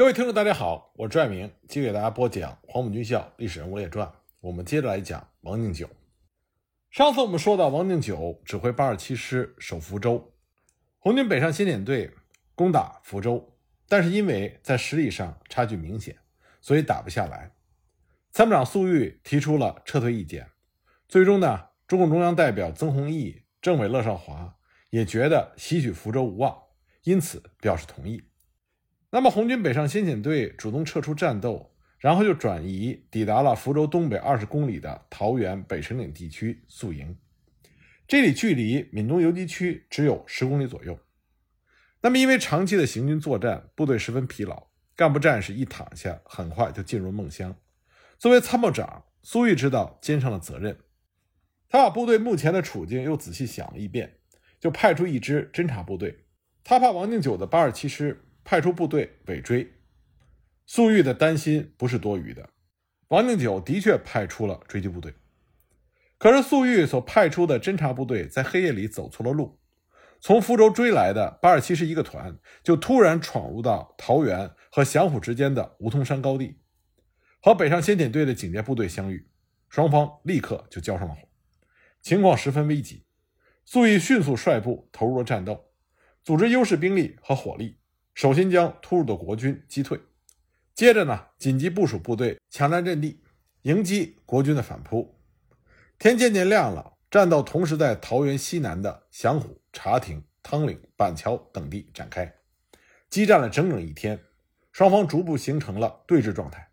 各位听众，大家好，我是拽明，继续给大家播讲《黄埔军校历史人物列传》。我们接着来讲王定九。上次我们说到，王定九指挥八十七师守福州，红军北上先遣队攻打福州，但是因为在实力上差距明显，所以打不下来。参谋长粟裕提出了撤退意见，最终呢，中共中央代表曾洪易、政委乐少华也觉得袭取福州无望，因此表示同意。那么，红军北上先遣队主动撤出战斗，然后就转移抵达了福州东北二十公里的桃园北辰岭地区宿营。这里距离闽东游击区只有十公里左右。那么，因为长期的行军作战，部队十分疲劳，干部战士一躺下，很快就进入梦乡。作为参谋长，苏玉知道肩上的责任，他把部队目前的处境又仔细想了一遍，就派出一支侦察部队。他怕王敬九的八十七师。派出部队尾追，粟裕的担心不是多余的。王定九的确派出了追击部队，可是粟裕所派出的侦察部队在黑夜里走错了路，从福州追来的八二七师一个团就突然闯入到桃园和祥虎之间的梧桐山高地，和北上先遣队的警戒部队相遇，双方立刻就交上了火，情况十分危急。粟裕迅速率部投入了战斗，组织优势兵力和火力。首先将突入的国军击退，接着呢，紧急部署部队抢占阵地，迎击国军的反扑。天渐渐亮了，战斗同时在桃园西南的祥虎、茶亭、汤岭、板桥等地展开，激战了整整一天，双方逐步形成了对峙状态。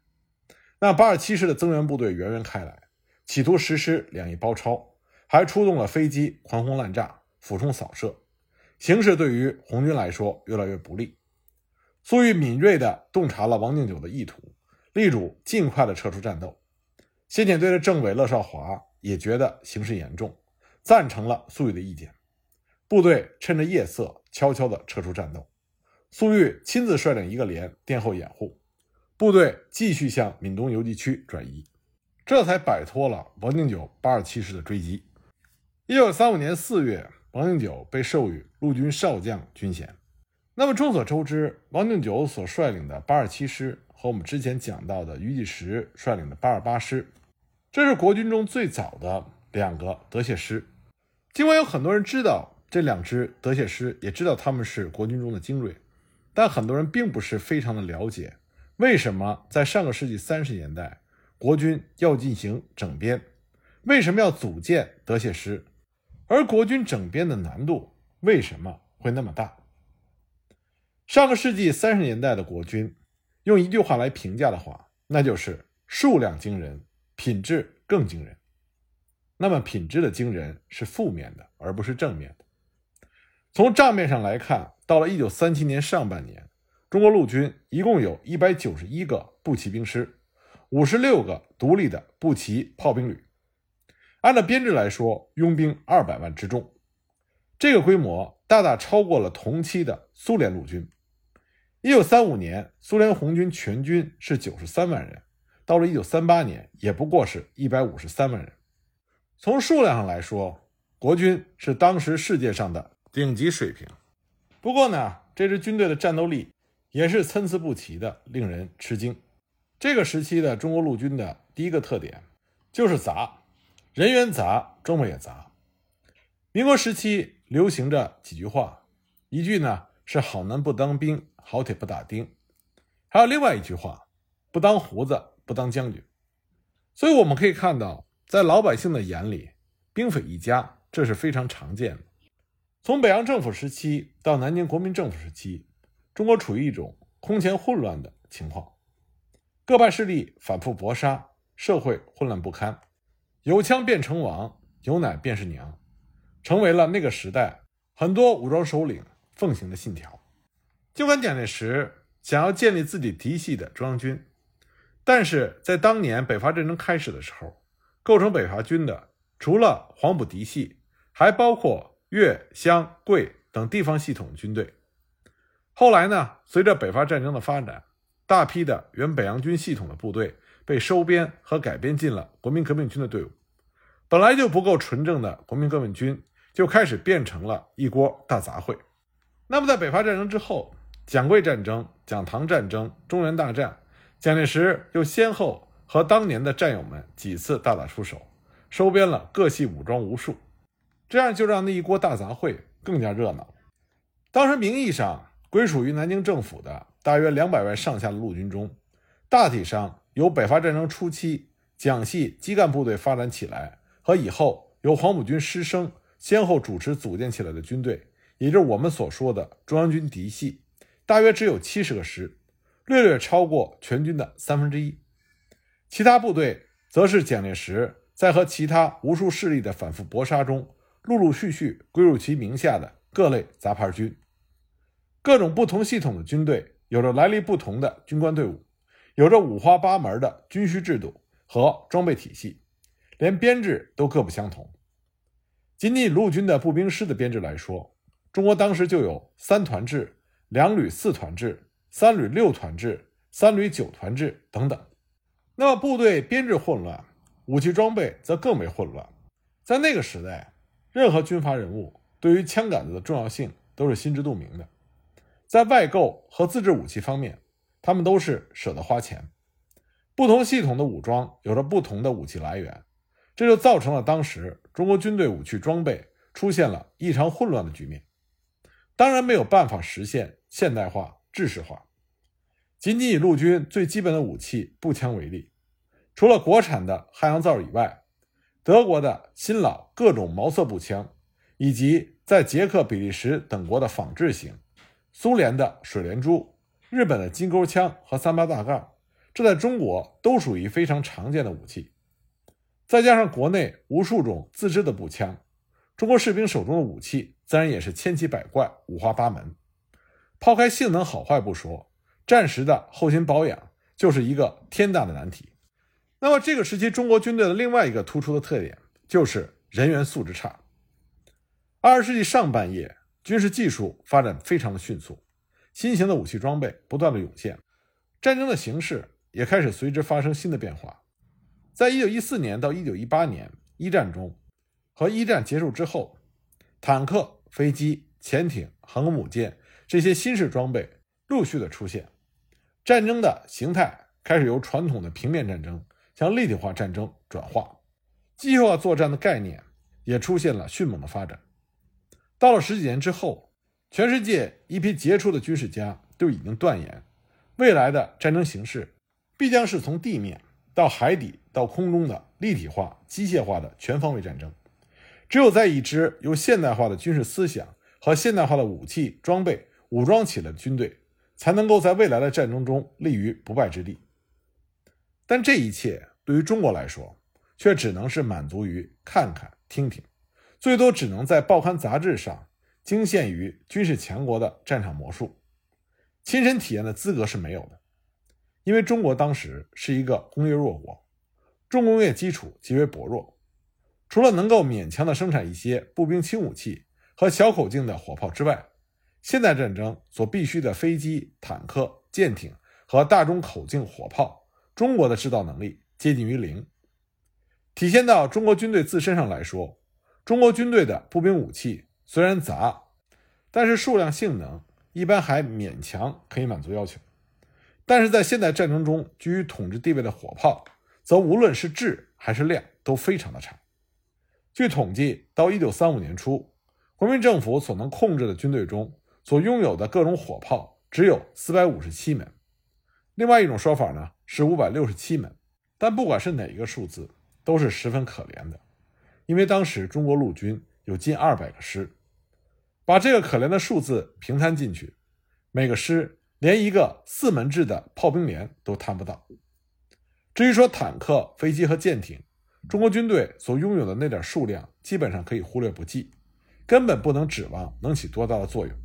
那八十七师的增援部队源源开来，企图实施两翼包抄，还出动了飞机狂轰滥炸、俯冲扫射，形势对于红军来说越来越不利。粟裕敏锐地洞察了王敬九的意图，力主尽快的撤出战斗。先遣队的政委乐少华也觉得形势严重，赞成了粟裕的意见。部队趁着夜色悄悄地撤出战斗。粟裕亲自率领一个连殿后掩护，部队继续向闽东游击区转移，这才摆脱了王定九八十七师的追击。一九三五年四月，王定久被授予陆军少将军衔。那么众所周知，王定九所率领的八十七师和我们之前讲到的余继时率领的八十八师，这是国军中最早的两个德械师。尽管有很多人知道这两支德械师，也知道他们是国军中的精锐，但很多人并不是非常的了解，为什么在上个世纪三十年代，国军要进行整编，为什么要组建德械师，而国军整编的难度为什么会那么大？上个世纪三十年代的国军，用一句话来评价的话，那就是数量惊人，品质更惊人。那么，品质的惊人是负面的，而不是正面的。从账面上来看，到了一九三七年上半年，中国陆军一共有一百九十一个步骑兵师，五十六个独立的步骑炮兵旅，按照编制来说，拥兵二百万之众，这个规模大大超过了同期的苏联陆军。一九三五年，苏联红军全军是九十三万人，到了一九三八年，也不过是一百五十三万人。从数量上来说，国军是当时世界上的顶级水平。不过呢，这支军队的战斗力也是参差不齐的，令人吃惊。这个时期的中国陆军的第一个特点就是杂，人员杂，装备也杂。民国时期流行着几句话，一句呢是“好男不当兵”。好铁不打钉，还有另外一句话：不当胡子不当将军。所以我们可以看到，在老百姓的眼里，兵匪一家，这是非常常见的。从北洋政府时期到南京国民政府时期，中国处于一种空前混乱的情况，各派势力反复搏杀，社会混乱不堪，有枪便成王，有奶便是娘，成为了那个时代很多武装首领奉行的信条。尽管蒋介石想要建立自己嫡系的中央军，但是在当年北伐战争开始的时候，构成北伐军的除了黄埔嫡系，还包括粤湘桂等地方系统军队。后来呢，随着北伐战争的发展，大批的原北洋军系统的部队被收编和改编进了国民革命军的队伍，本来就不够纯正的国民革命军就开始变成了一锅大杂烩。那么在北伐战争之后，蒋桂战争、蒋唐战争、中原大战，蒋介石又先后和当年的战友们几次大打出手，收编了各系武装无数，这样就让那一锅大杂烩更加热闹。当时名义上归属于南京政府的大约两百万上下的陆军中，大体上由北伐战争初期蒋系基干部队发展起来和以后由黄埔军师生先后主持组建起来的军队。也就是我们所说的中央军嫡系，大约只有七十个师，略略超过全军的三分之一。其他部队则是蒋介石在和其他无数势力的反复搏杀中，陆陆续续归入其名下的各类杂牌军。各种不同系统的军队，有着来历不同的军官队伍，有着五花八门的军需制度和装备体系，连编制都各不相同。仅仅陆军的步兵师的编制来说，中国当时就有三团制、两旅四团制、三旅六团制、三旅九团制等等。那么部队编制混乱，武器装备则更为混乱。在那个时代，任何军阀人物对于枪杆子的重要性都是心知肚明的。在外购和自制武器方面，他们都是舍得花钱。不同系统的武装有着不同的武器来源，这就造成了当时中国军队武器装备出现了异常混乱的局面。当然没有办法实现现代化、制式化。仅仅以陆军最基本的武器步枪为例，除了国产的汉阳造以外，德国的新老各种毛瑟步枪，以及在捷克、比利时等国的仿制型，苏联的水莲珠、日本的金钩枪和三八大盖，这在中国都属于非常常见的武器。再加上国内无数种自制的步枪。中国士兵手中的武器自然也是千奇百怪、五花八门。抛开性能好坏不说，战时的后勤保养就是一个天大的难题。那么，这个时期中国军队的另外一个突出的特点就是人员素质差。二十世纪上半叶，军事技术发展非常的迅速，新型的武器装备不断的涌现，战争的形势也开始随之发生新的变化。在一九一四年到一九一八年一战中。和一战结束之后，坦克、飞机、潜艇、航空母舰这些新式装备陆续的出现，战争的形态开始由传统的平面战争向立体化战争转化，机械化作战的概念也出现了迅猛的发展。到了十几年之后，全世界一批杰出的军事家都已经断言，未来的战争形势必将是从地面到海底到空中的立体化、机械化的全方位战争。只有在一支由现代化的军事思想和现代化的武器装备武装起来的军队，才能够在未来的战争中立于不败之地。但这一切对于中国来说，却只能是满足于看看听听，最多只能在报刊杂志上惊现于军事强国的战场魔术，亲身体验的资格是没有的。因为中国当时是一个工业弱国，重工业基础极为薄弱。除了能够勉强的生产一些步兵轻武器和小口径的火炮之外，现代战争所必需的飞机、坦克、舰艇和大中口径火炮，中国的制造能力接近于零。体现到中国军队自身上来说，中国军队的步兵武器虽然杂，但是数量、性能一般还勉强可以满足要求。但是在现代战争中居于统治地位的火炮，则无论是质还是量都非常的差。据统计，到一九三五年初，国民政府所能控制的军队中所拥有的各种火炮只有四百五十七门。另外一种说法呢是五百六十七门。但不管是哪一个数字，都是十分可怜的，因为当时中国陆军有近二百个师，把这个可怜的数字平摊进去，每个师连一个四门制的炮兵连都摊不到。至于说坦克、飞机和舰艇，中国军队所拥有的那点数量，基本上可以忽略不计，根本不能指望能起多大的作用。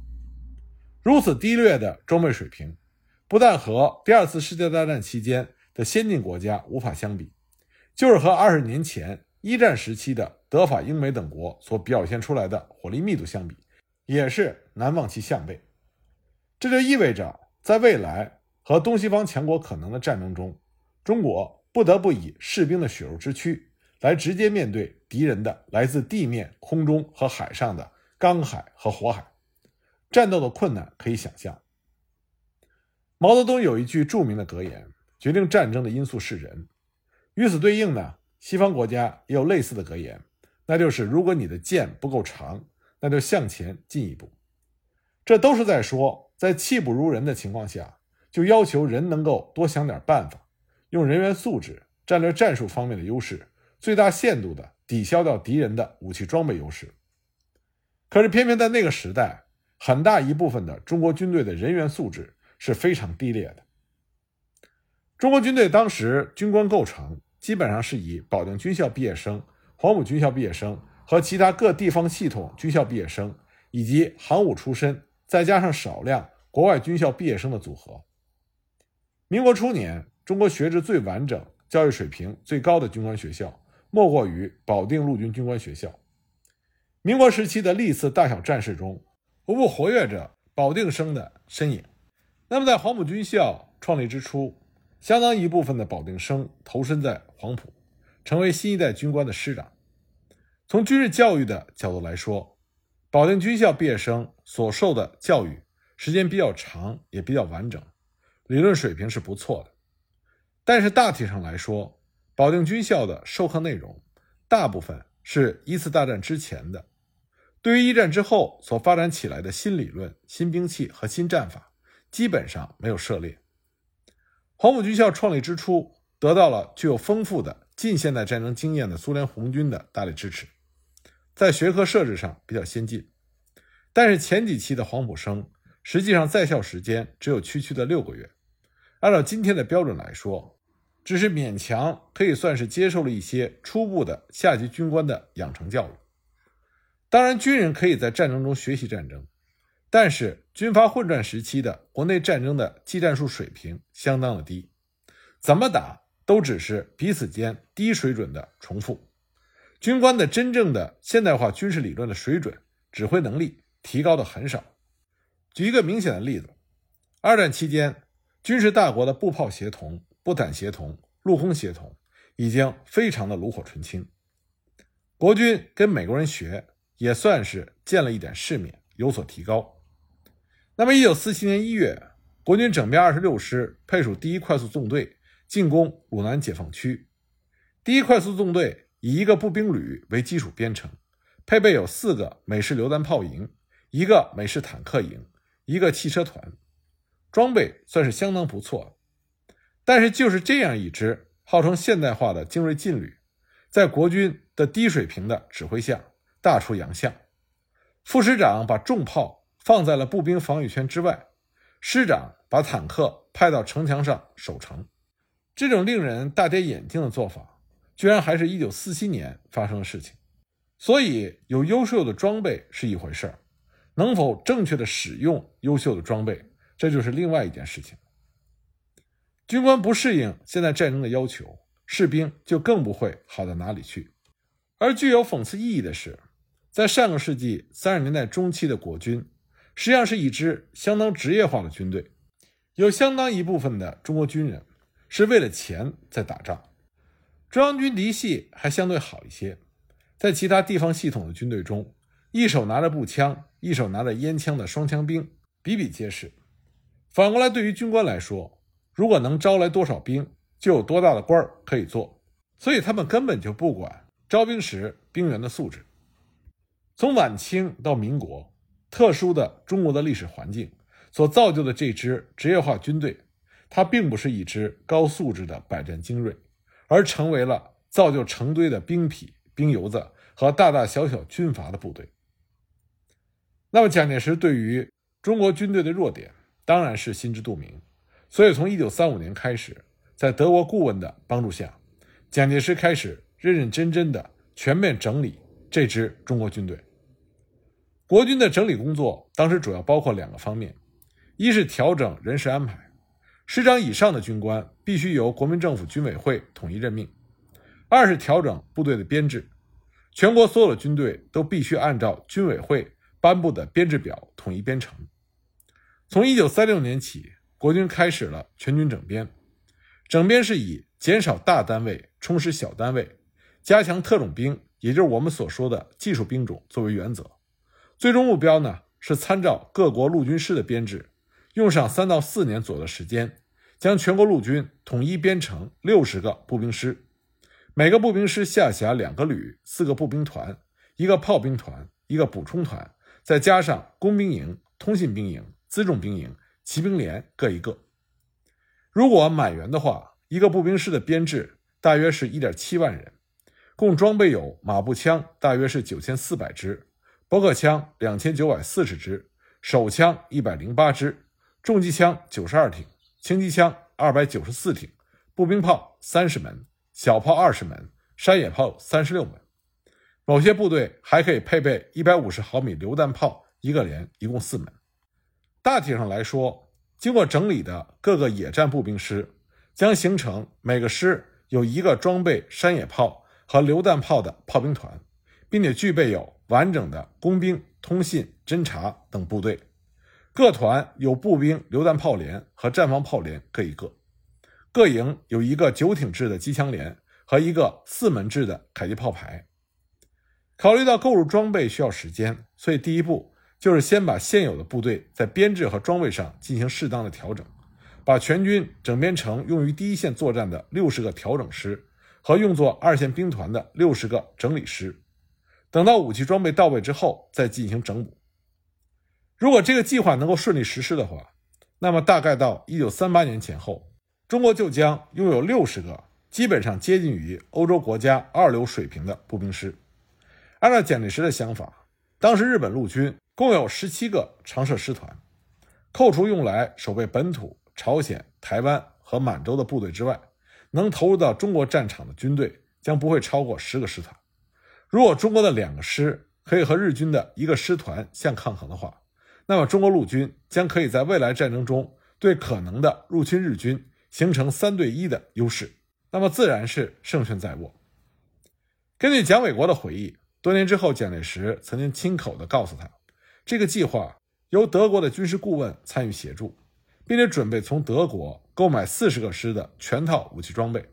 如此低劣的装备水平，不但和第二次世界大战期间的先进国家无法相比，就是和二十年前一战时期的德法英美等国所表现出来的火力密度相比，也是难望其项背。这就意味着，在未来和东西方强国可能的战争中，中国不得不以士兵的血肉之躯。来直接面对敌人的来自地面、空中和海上的钢海和火海，战斗的困难可以想象。毛泽东有一句著名的格言：“决定战争的因素是人。”与此对应呢，西方国家也有类似的格言，那就是：“如果你的剑不够长，那就向前进一步。”这都是在说，在气不如人的情况下，就要求人能够多想点办法，用人员素质、战略战术方面的优势，最大限度地抵消掉敌人的武器装备优势。可是，偏偏在那个时代，很大一部分的中国军队的人员素质是非常低劣的。中国军队当时军官构成基本上是以保定军校毕业生、黄埔军校毕业生和其他各地方系统军校毕业生，以及航母出身。再加上少量国外军校毕业生的组合。民国初年，中国学制最完整、教育水平最高的军官学校，莫过于保定陆军军官学校。民国时期的历次大小战事中，无不活跃着保定生的身影。那么，在黄埔军校创立之初，相当一部分的保定生投身在黄埔，成为新一代军官的师长。从军事教育的角度来说，保定军校毕业生所受的教育时间比较长，也比较完整，理论水平是不错的。但是大体上来说，保定军校的授课内容大部分是一次大战之前的，对于一战之后所发展起来的新理论、新兵器和新战法，基本上没有涉猎。黄埔军校创立之初，得到了具有丰富的近现代战争经验的苏联红军的大力支持。在学科设置上比较先进，但是前几期的黄埔生实际上在校时间只有区区的六个月，按照今天的标准来说，只是勉强可以算是接受了一些初步的下级军官的养成教育。当然，军人可以在战争中学习战争，但是军阀混战时期的国内战争的技战术水平相当的低，怎么打都只是彼此间低水准的重复。军官的真正的现代化军事理论的水准、指挥能力提高的很少。举一个明显的例子，二战期间，军事大国的步炮协同、步坦协同、陆空协同已经非常的炉火纯青。国军跟美国人学，也算是见了一点世面，有所提高。那么，一九四七年一月，国军整编二十六师配属第一快速纵队进攻鲁南解放区，第一快速纵队。以一个步兵旅为基础编成，配备有四个美式榴弹炮营、一个美式坦克营、一个汽车团，装备算是相当不错。但是就是这样一支号称现代化的精锐劲旅，在国军的低水平的指挥下大出洋相。副师长把重炮放在了步兵防御圈之外，师长把坦克派到城墙上守城，这种令人大跌眼镜的做法。居然还是一九四七年发生的事情，所以有优秀的装备是一回事儿，能否正确的使用优秀的装备，这就是另外一件事情。军官不适应现在战争的要求，士兵就更不会好到哪里去。而具有讽刺意义的是，在上个世纪三十年代中期的国军，实际上是一支相当职业化的军队，有相当一部分的中国军人是为了钱在打仗。中央军嫡系还相对好一些，在其他地方系统的军队中，一手拿着步枪，一手拿着烟枪的双枪兵比比皆是。反过来，对于军官来说，如果能招来多少兵，就有多大的官儿可以做，所以他们根本就不管招兵时兵员的素质。从晚清到民国，特殊的中国的历史环境所造就的这支职业化军队，它并不是一支高素质的百战精锐。而成为了造就成堆的兵痞、兵油子和大大小小军阀的部队。那么，蒋介石对于中国军队的弱点当然是心知肚明，所以从1935年开始，在德国顾问的帮助下，蒋介石开始认认真真的全面整理这支中国军队。国军的整理工作当时主要包括两个方面：一是调整人事安排。师长以上的军官必须由国民政府军委会统一任命。二是调整部队的编制，全国所有的军队都必须按照军委会颁布的编制表统一编成。从一九三六年起，国军开始了全军整编。整编是以减少大单位，充实小单位，加强特种兵，也就是我们所说的技术兵种作为原则。最终目标呢是参照各国陆军师的编制。用上三到四年左右的时间，将全国陆军统一编成六十个步兵师，每个步兵师下辖两个旅、四个步兵团、一个炮兵团、一个补充团，再加上工兵营、通信兵营、辎重兵营、骑兵连各一个。如果满员的话，一个步兵师的编制大约是一点七万人，共装备有马步枪大约是九千四百支，驳壳枪两千九百四十支，手枪一百零八支，重机枪九十二挺，轻机枪二百九十四挺，步兵炮三十门，小炮二十门，山野炮三十六门。某些部队还可以配备一百五十毫米榴弹炮一个连，一共四门。大体上来说。经过整理的各个野战步兵师，将形成每个师有一个装备山野炮和榴弹炮的炮兵团，并且具备有完整的工兵、通信、侦察等部队。各团有步兵榴弹炮连和战防炮连各一个。各营有一个九挺制的机枪连和一个四门制的迫击炮排。考虑到购入装备需要时间，所以第一步。就是先把现有的部队在编制和装备上进行适当的调整，把全军整编成用于第一线作战的六十个调整师和用作二线兵团的六十个整理师。等到武器装备到位之后，再进行整补。如果这个计划能够顺利实施的话，那么大概到一九三八年前后，中国就将拥有六十个基本上接近于欧洲国家二流水平的步兵师。按照蒋介石的想法，当时日本陆军。共有十七个常设师团，扣除用来守备本土、朝鲜、台湾和满洲的部队之外，能投入到中国战场的军队将不会超过十个师团。如果中国的两个师可以和日军的一个师团相抗衡的话，那么中国陆军将可以在未来战争中对可能的入侵日军形成三对一的优势，那么自然是胜券在握。根据蒋纬国的回忆，多年之后，蒋介石曾经亲口的告诉他。这个计划由德国的军事顾问参与协助，并且准备从德国购买四十个师的全套武器装备，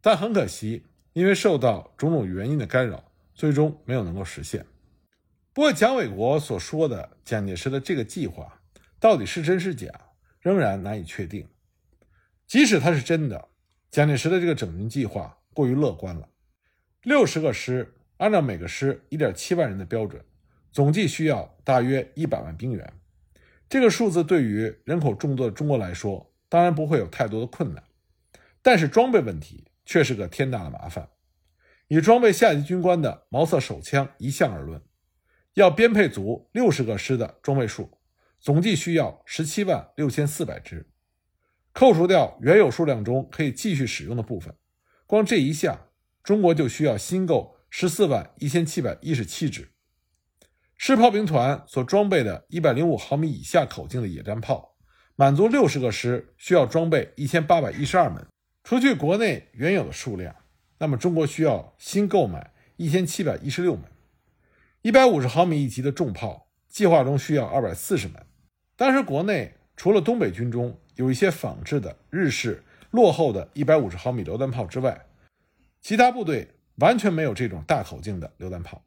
但很可惜，因为受到种种原因的干扰，最终没有能够实现。不过，蒋纬国所说的蒋介石的这个计划到底是真是假，仍然难以确定。即使它是真的，蒋介石的这个整军计划过于乐观了。六十个师，按照每个师一点七万人的标准。总计需要大约一百万兵员，这个数字对于人口众多的中国来说，当然不会有太多的困难。但是装备问题却是个天大的麻烦。以装备下级军官的毛瑟手枪一项而论，要编配足六十个师的装备数，总计需要十七万六千四百支。扣除掉原有数量中可以继续使用的部分，光这一项，中国就需要新购十四万一千七百一十七支。师炮兵团所装备的105毫米以下口径的野战炮，满足六十个师需要装备1812门。除去国内原有的数量，那么中国需要新购买1716门。150毫米一级的重炮，计划中需要240门。当时国内除了东北军中有一些仿制的日式落后的150毫米榴弹炮之外，其他部队完全没有这种大口径的榴弹炮。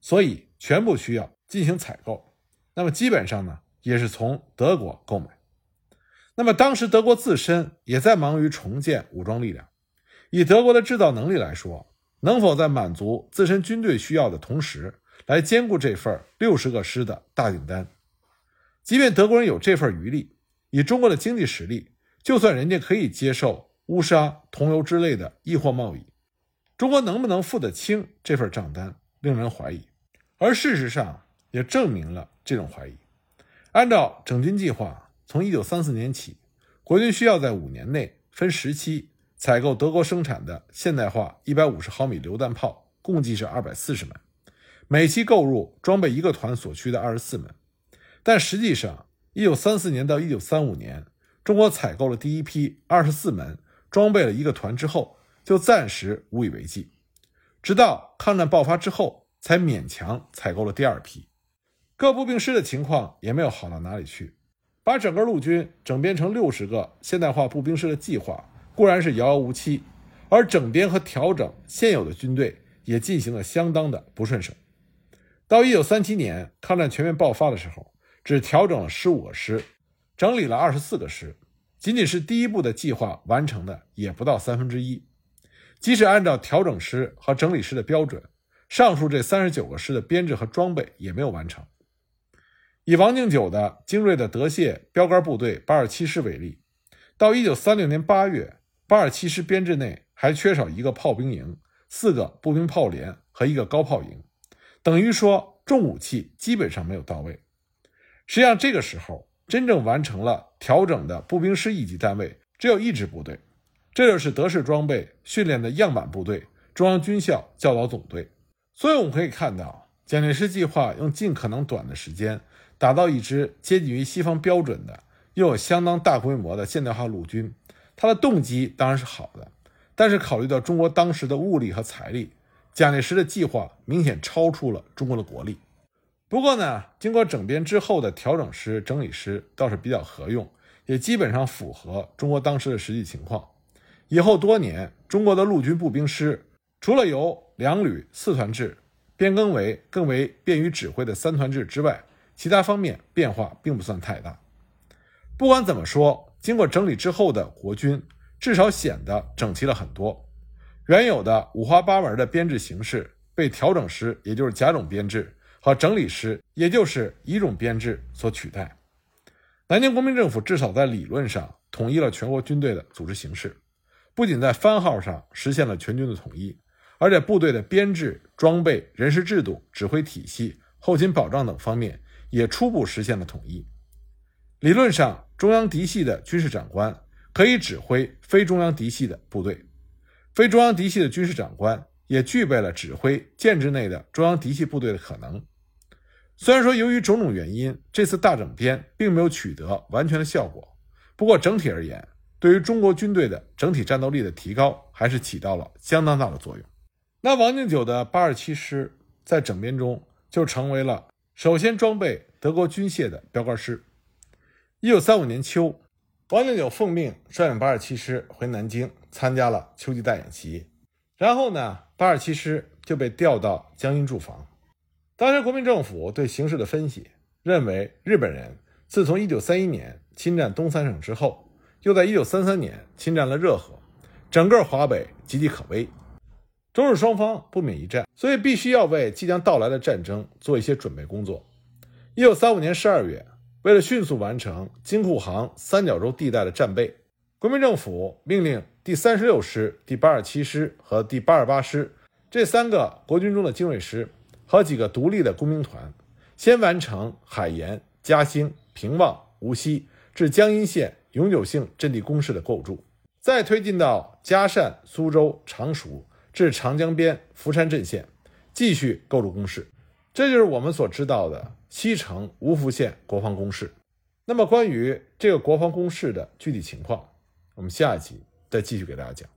所以全部需要进行采购，那么基本上呢也是从德国购买。那么当时德国自身也在忙于重建武装力量，以德国的制造能力来说，能否在满足自身军队需要的同时，来兼顾这份六十个师的大订单？即便德国人有这份余力，以中国的经济实力，就算人家可以接受乌纱、桐油之类的易货贸易，中国能不能付得清这份账单？令人怀疑，而事实上也证明了这种怀疑。按照整军计划，从一九三四年起，国军需要在五年内分十期采购德国生产的现代化一百五十毫米榴弹炮，共计是二百四十门，每期购入装备一个团所需的二十四门。但实际上，一九三四年到一九三五年，中国采购了第一批二十四门，装备了一个团之后，就暂时无以为继。直到抗战爆发之后，才勉强采购了第二批。各步兵师的情况也没有好到哪里去。把整个陆军整编成六十个现代化步兵师的计划固然是遥遥无期，而整编和调整现有的军队也进行了相当的不顺手。到一九三七年抗战全面爆发的时候，只调整了十五个师，整理了二十四个师，仅仅是第一步的计划完成的也不到三分之一。即使按照调整师和整理师的标准，上述这三十九个师的编制和装备也没有完成。以王敬久的精锐的德械标杆部队八二七师为例，到一九三六年八月，八二七师编制内还缺少一个炮兵营、四个步兵炮连和一个高炮营，等于说重武器基本上没有到位。实际上，这个时候真正完成了调整的步兵师一级单位只有一支部队，这就是德式装备训练的样板部队——中央军校教导总队。所以，我们可以看到，蒋介石计划用尽可能短的时间。打造一支接近于西方标准的，又有相当大规模的现代化陆军，他的动机当然是好的，但是考虑到中国当时的物力和财力，蒋介石的计划明显超出了中国的国力。不过呢，经过整编之后的调整师、整理师倒是比较合用，也基本上符合中国当时的实际情况。以后多年，中国的陆军步兵师除了由两旅四团制变更为更为便于指挥的三团制之外，其他方面变化并不算太大。不管怎么说，经过整理之后的国军至少显得整齐了很多。原有的五花八门的编制形式被调整师，也就是甲种编制和整理师，也就是乙种编制所取代。南京国民政府至少在理论上统一了全国军队的组织形式，不仅在番号上实现了全军的统一，而且部队的编制、装备、人事制度、指挥体系、后勤保障等方面。也初步实现了统一。理论上，中央嫡系的军事长官可以指挥非中央嫡系的部队，非中央嫡系的军事长官也具备了指挥建制内的中央嫡系部队的可能。虽然说由于种种原因，这次大整编并没有取得完全的效果，不过整体而言，对于中国军队的整体战斗力的提高还是起到了相当大的作用。那王敬久的八十七师在整编中就成为了。首先装备德国军械的标杆师。一九三五年秋，王敬久奉命率领八二七师回南京参加了秋季大演习。然后呢，八二七师就被调到江阴驻防。当时国民政府对形势的分析认为，日本人自从一九三一年侵占东三省之后，又在一九三三年侵占了热河，整个华北岌岌可危。中日双方不免一战，所以必须要为即将到来的战争做一些准备工作。一九三五年十二月，为了迅速完成京沪杭三角洲地带的战备，国民政府命令第三十六师、第八十七师和第八十八师这三个国军中的精锐师和几个独立的工兵团，先完成海盐、嘉兴、平望、无锡至江阴县永久性阵地工事的构筑，再推进到嘉善、苏州、常熟。至长江边福山镇线，继续构筑工事，这就是我们所知道的西城芜湖县国防工事。那么，关于这个国防工事的具体情况，我们下一集再继续给大家讲。